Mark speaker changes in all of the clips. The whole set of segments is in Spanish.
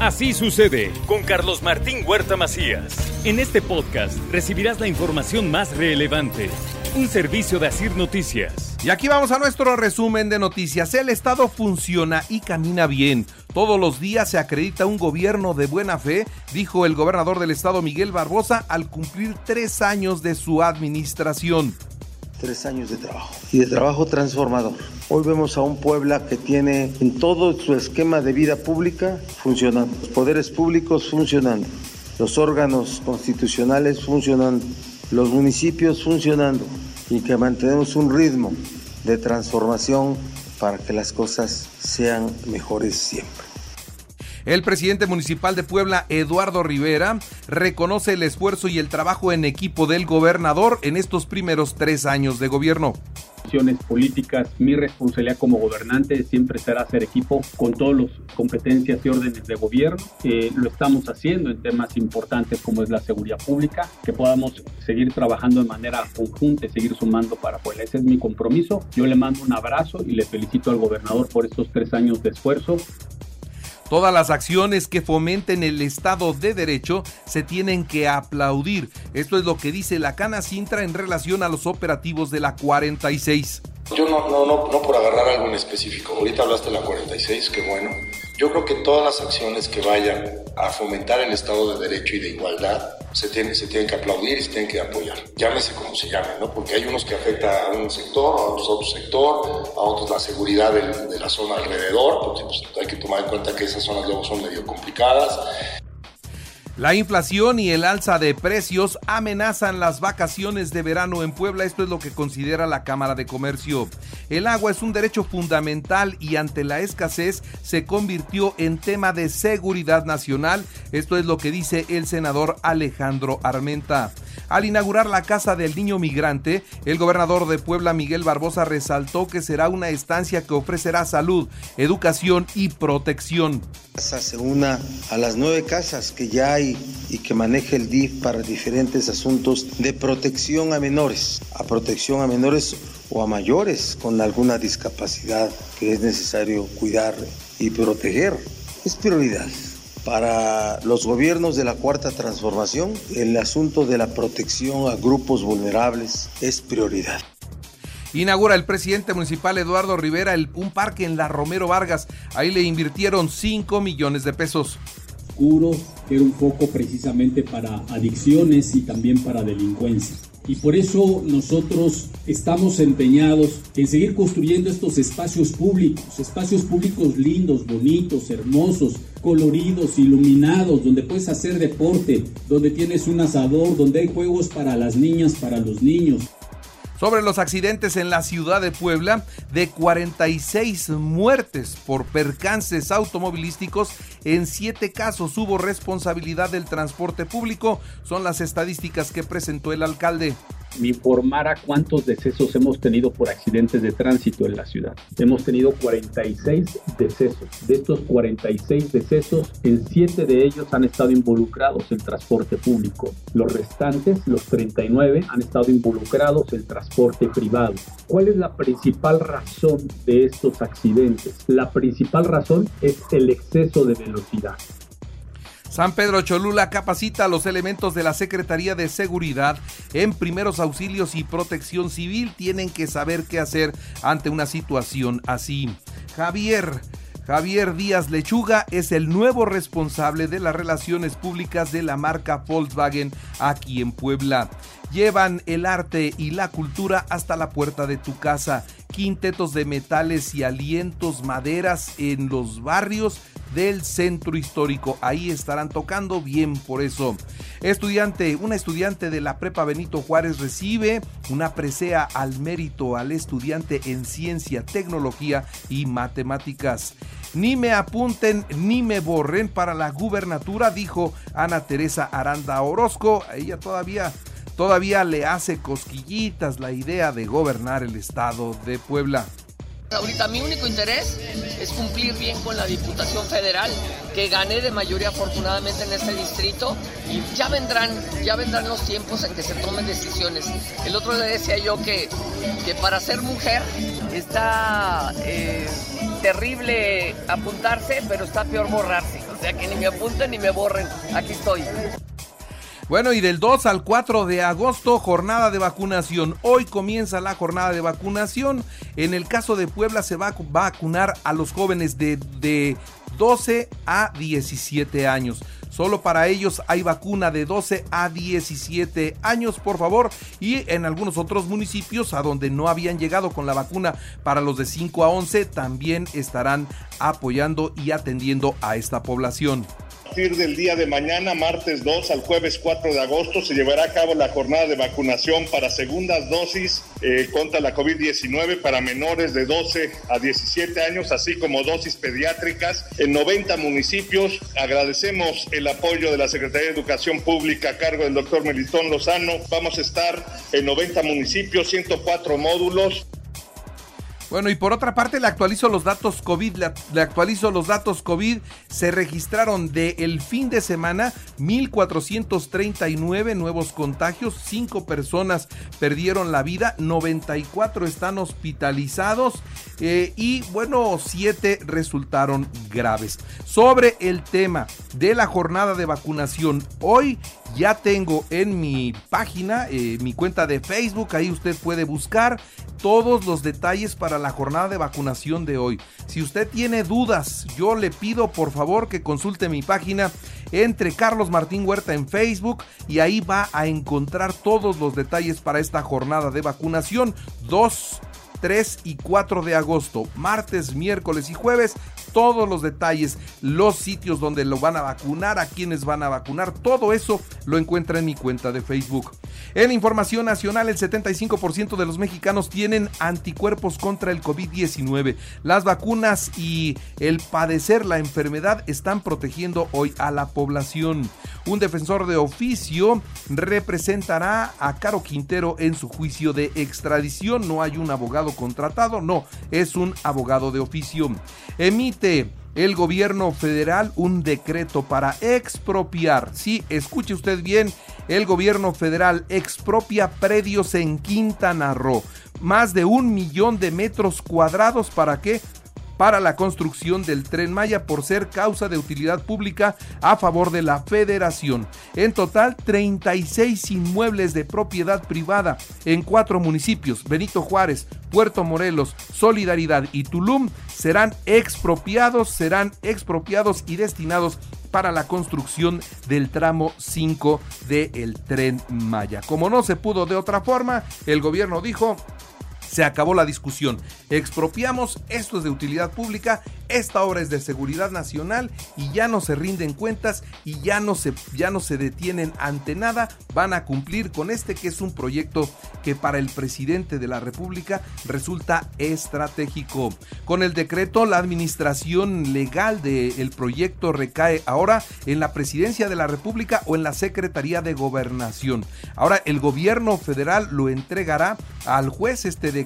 Speaker 1: Así sucede con Carlos Martín Huerta Macías. En este podcast recibirás la información más relevante. Un servicio de Asir Noticias.
Speaker 2: Y aquí vamos a nuestro resumen de noticias. El Estado funciona y camina bien. Todos los días se acredita un gobierno de buena fe, dijo el gobernador del Estado Miguel Barbosa al cumplir tres años de su administración
Speaker 3: tres años de trabajo. Y de trabajo transformador. Hoy vemos a un Puebla que tiene en todo su esquema de vida pública funcionando, los poderes públicos funcionando, los órganos constitucionales funcionando, los municipios funcionando. Y que mantenemos un ritmo de transformación para que las cosas sean mejores siempre.
Speaker 2: El presidente municipal de Puebla, Eduardo Rivera, reconoce el esfuerzo y el trabajo en equipo del gobernador en estos primeros tres años de gobierno
Speaker 4: políticas, mi responsabilidad como gobernante siempre será hacer equipo con todas las competencias y órdenes de gobierno. Eh, lo estamos haciendo en temas importantes como es la seguridad pública, que podamos seguir trabajando de manera conjunta y seguir sumando para Puebla. Ese es mi compromiso. Yo le mando un abrazo y le felicito al gobernador por estos tres años de esfuerzo.
Speaker 2: Todas las acciones que fomenten el Estado de Derecho se tienen que aplaudir. Esto es lo que dice la Cana Sintra en relación a los operativos de la 46.
Speaker 5: Yo no, no, no, no por agarrar algo en específico. Ahorita hablaste de la 46, qué bueno. Yo creo que todas las acciones que vayan a fomentar el Estado de Derecho y de igualdad se tienen, se tienen que aplaudir y se tienen que apoyar. Llámese como se llame, ¿no? Porque hay unos que afecta a un sector, a otros otro sector, a otros la seguridad de, de la zona alrededor, porque pues, hay que tomar en cuenta que esas zonas luego son medio complicadas.
Speaker 2: La inflación y el alza de precios amenazan las vacaciones de verano en Puebla, esto es lo que considera la Cámara de Comercio. El agua es un derecho fundamental y ante la escasez se convirtió en tema de seguridad nacional, esto es lo que dice el senador Alejandro Armenta. Al inaugurar la Casa del Niño Migrante, el gobernador de Puebla, Miguel Barbosa, resaltó que será una estancia que ofrecerá salud, educación y protección.
Speaker 3: Se una a las nueve casas que ya hay y que maneja el DIF para diferentes asuntos de protección a menores, a protección a menores o a mayores con alguna discapacidad que es necesario cuidar y proteger. Es prioridad. Para los gobiernos de la Cuarta Transformación, el asunto de la protección a grupos vulnerables es prioridad.
Speaker 2: Inaugura el presidente municipal Eduardo Rivera un parque en la Romero Vargas. Ahí le invirtieron 5 millones de pesos.
Speaker 6: Curo, que era un foco precisamente para adicciones y también para delincuencia. Y por eso nosotros estamos empeñados en seguir construyendo estos espacios públicos, espacios públicos lindos, bonitos, hermosos, coloridos, iluminados, donde puedes hacer deporte, donde tienes un asador, donde hay juegos para las niñas, para los niños.
Speaker 2: Sobre los accidentes en la ciudad de Puebla, de 46 muertes por percances automovilísticos, en 7 casos hubo responsabilidad del transporte público, son las estadísticas que presentó el alcalde
Speaker 4: me informara cuántos decesos hemos tenido por accidentes de tránsito en la ciudad. Hemos tenido 46 decesos. De estos 46 decesos, en 7 de ellos han estado involucrados el transporte público. Los restantes, los 39, han estado involucrados el transporte privado. ¿Cuál es la principal razón de estos accidentes? La principal razón es el exceso de velocidad.
Speaker 2: San Pedro Cholula capacita a los elementos de la Secretaría de Seguridad en primeros auxilios y protección civil. Tienen que saber qué hacer ante una situación así. Javier. Javier Díaz Lechuga es el nuevo responsable de las relaciones públicas de la marca Volkswagen aquí en Puebla. Llevan el arte y la cultura hasta la puerta de tu casa. Quintetos de metales y alientos maderas en los barrios del centro histórico. Ahí estarán tocando bien por eso. Estudiante, una estudiante de la Prepa Benito Juárez recibe una presea al mérito al estudiante en ciencia, tecnología y matemáticas. Ni me apunten ni me borren para la gubernatura, dijo Ana Teresa Aranda Orozco. Ella todavía todavía le hace cosquillitas la idea de gobernar el estado de Puebla.
Speaker 7: Ahorita mi único interés es cumplir bien con la Diputación Federal, que gané de mayoría afortunadamente en este distrito y ya vendrán, ya vendrán los tiempos en que se tomen decisiones. El otro le decía yo que, que para ser mujer está... Eh, terrible apuntarse, pero está peor borrarse. O sea que ni me apunten ni me borren. Aquí estoy.
Speaker 2: Bueno, y del 2 al 4 de agosto, jornada de vacunación. Hoy comienza la jornada de vacunación. En el caso de Puebla se va a vacunar a los jóvenes de, de 12 a 17 años. Solo para ellos hay vacuna de 12 a 17 años, por favor. Y en algunos otros municipios a donde no habían llegado con la vacuna para los de 5 a 11, también estarán apoyando y atendiendo a esta población
Speaker 8: partir del día de mañana, martes 2 al jueves 4 de agosto, se llevará a cabo la jornada de vacunación para segundas dosis eh, contra la COVID-19 para menores de 12 a 17 años, así como dosis pediátricas en 90 municipios. Agradecemos el apoyo de la Secretaría de Educación Pública a cargo del doctor Melitón Lozano. Vamos a estar en 90 municipios, 104 módulos.
Speaker 2: Bueno, y por otra parte le actualizo los datos COVID, le, actualizo los datos COVID, se registraron de el fin de semana 1439 nuevos contagios, 5 personas perdieron la vida, 94 están hospitalizados eh, y bueno, 7 resultaron graves. Sobre el tema de la jornada de vacunación, hoy ya tengo en mi página, eh, mi cuenta de Facebook, ahí usted puede buscar todos los detalles para la jornada de vacunación de hoy. Si usted tiene dudas, yo le pido por favor que consulte mi página entre Carlos Martín Huerta en Facebook y ahí va a encontrar todos los detalles para esta jornada de vacunación. 2 3 y 4 de agosto, martes, miércoles y jueves, todos los detalles, los sitios donde lo van a vacunar, a quienes van a vacunar, todo eso lo encuentra en mi cuenta de Facebook. En información nacional, el 75% de los mexicanos tienen anticuerpos contra el COVID-19. Las vacunas y el padecer la enfermedad están protegiendo hoy a la población. Un defensor de oficio representará a Caro Quintero en su juicio de extradición. No hay un abogado contratado, no, es un abogado de oficio. Emite el gobierno federal un decreto para expropiar. Sí, escuche usted bien, el gobierno federal expropia predios en Quintana Roo. Más de un millón de metros cuadrados para qué? para la construcción del tren Maya por ser causa de utilidad pública a favor de la federación. En total, 36 inmuebles de propiedad privada en cuatro municipios, Benito Juárez, Puerto Morelos, Solidaridad y Tulum, serán expropiados, serán expropiados y destinados para la construcción del tramo 5 del tren Maya. Como no se pudo de otra forma, el gobierno dijo, se acabó la discusión. Expropiamos, esto es de utilidad pública, esta obra es de seguridad nacional y ya no se rinden cuentas y ya no se, ya no se detienen ante nada. Van a cumplir con este que es un proyecto que para el presidente de la República resulta estratégico. Con el decreto, la administración legal del proyecto recae ahora en la presidencia de la República o en la Secretaría de Gobernación. Ahora el gobierno federal lo entregará al juez este decreto,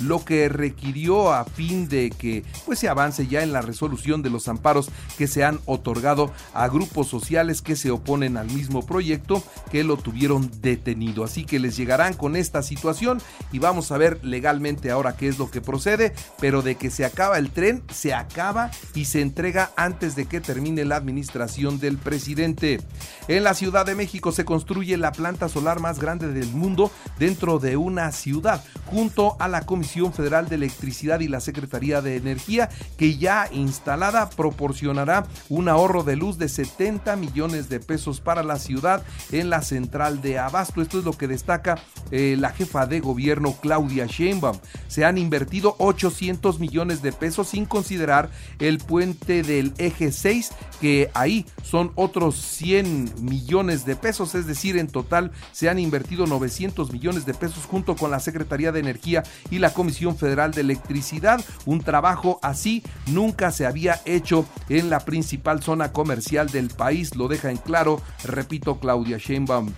Speaker 2: lo que requirió a fin de que pues se avance ya en la resolución de los amparos que se han otorgado a grupos sociales que se oponen al mismo proyecto que lo tuvieron detenido. Así que les llegarán con esta situación y vamos a ver legalmente ahora qué es lo que procede, pero de que se acaba el tren, se acaba y se entrega antes de que termine la administración del presidente. En la Ciudad de México se construye la planta solar más grande del mundo dentro de una ciudad, junto a la Comisión Federal de Electricidad y la Secretaría de Energía, que ya instalada proporcionará un ahorro de luz de 70 millones de pesos para la ciudad en la central de Abasto. Esto es lo que destaca eh, la jefa de gobierno Claudia Sheinbaum. Se han invertido 800 millones de pesos sin considerar el puente del eje 6, que ahí son otros 100 millones de pesos, es decir, en total se han invertido 900 millones de pesos junto con la Secretaría de Energía y la Comisión Federal de Electricidad. Un trabajo así nunca se había hecho en la principal zona comercial del país, lo deja en claro, repito, Claudia Sheinbaum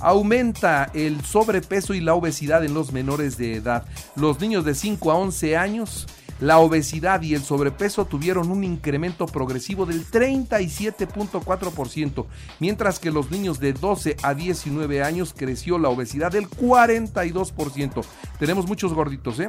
Speaker 2: aumenta el sobrepeso y la obesidad en los menores de edad. Los niños de 5 a 11 años, la obesidad y el sobrepeso tuvieron un incremento progresivo del 37.4%, mientras que los niños de 12 a 19 años creció la obesidad del 42%. Tenemos muchos gorditos, ¿eh?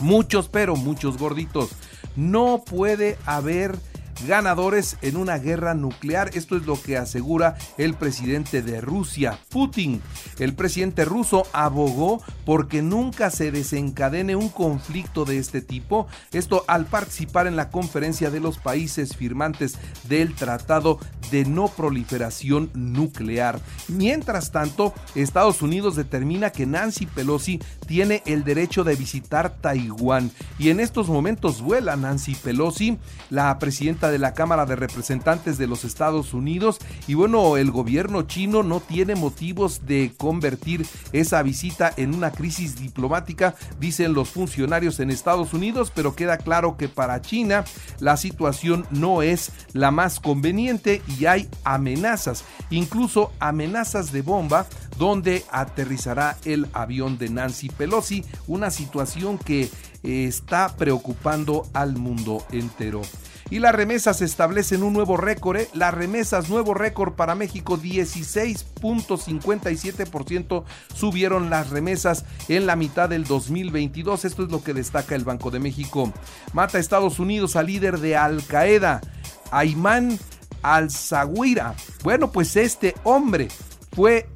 Speaker 2: Muchos, pero muchos gorditos. no puede haber ganadores en una guerra nuclear. Esto es lo que asegura el presidente de Rusia, Putin. El presidente ruso abogó porque nunca se desencadene un conflicto de este tipo. Esto al participar en la conferencia de los países firmantes del Tratado de No Proliferación Nuclear. Mientras tanto, Estados Unidos determina que Nancy Pelosi tiene el derecho de visitar Taiwán y en estos momentos vuela Nancy Pelosi, la presidenta de la Cámara de Representantes de los Estados Unidos y bueno, el gobierno chino no tiene motivos de convertir esa visita en una crisis diplomática, dicen los funcionarios en Estados Unidos, pero queda claro que para China la situación no es la más conveniente y hay amenazas, incluso amenazas de bomba donde aterrizará el avión de Nancy Pelosi, una situación que eh, está preocupando al mundo entero. Y las remesas establecen un nuevo récord. ¿eh? Las remesas, nuevo récord para México, 16.57% subieron las remesas en la mitad del 2022. Esto es lo que destaca el Banco de México. Mata a Estados Unidos al líder de Al Qaeda, Ayman al-Zawira. Bueno, pues este hombre fue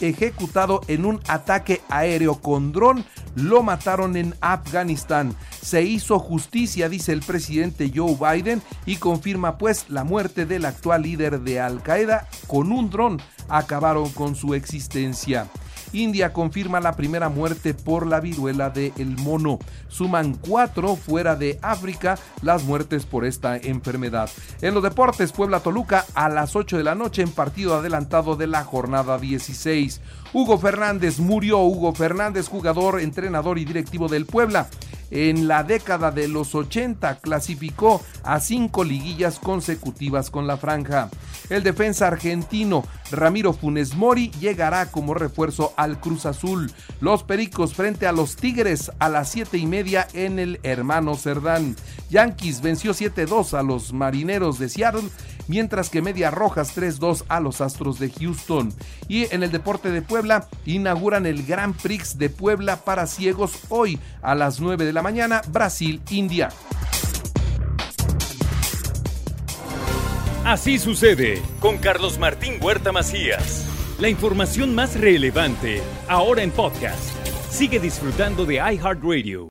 Speaker 2: ejecutado en un ataque aéreo con dron. Lo mataron en Afganistán. Se hizo justicia, dice el presidente Joe Biden, y confirma pues la muerte del actual líder de Al Qaeda con un dron. Acabaron con su existencia. India confirma la primera muerte por la viruela del mono. Suman cuatro fuera de África las muertes por esta enfermedad. En los deportes, Puebla Toluca a las 8 de la noche en partido adelantado de la jornada 16. Hugo Fernández murió. Hugo Fernández, jugador, entrenador y directivo del Puebla en la década de los 80 clasificó a cinco liguillas consecutivas con la franja. El defensa argentino Ramiro Funes Mori llegará como refuerzo al Cruz Azul. Los Pericos frente a los Tigres a las 7 y media en el Hermano Cerdán. Yankees venció 7-2 a los Marineros de Seattle mientras que Media Rojas 3-2 a los Astros de Houston. Y en el deporte de Puebla inauguran el Grand Prix de Puebla para ciegos hoy a las 9 de la mañana, Brasil-India.
Speaker 1: Así sucede con Carlos Martín Huerta Macías. La información más relevante ahora en podcast. Sigue disfrutando de iHeartRadio.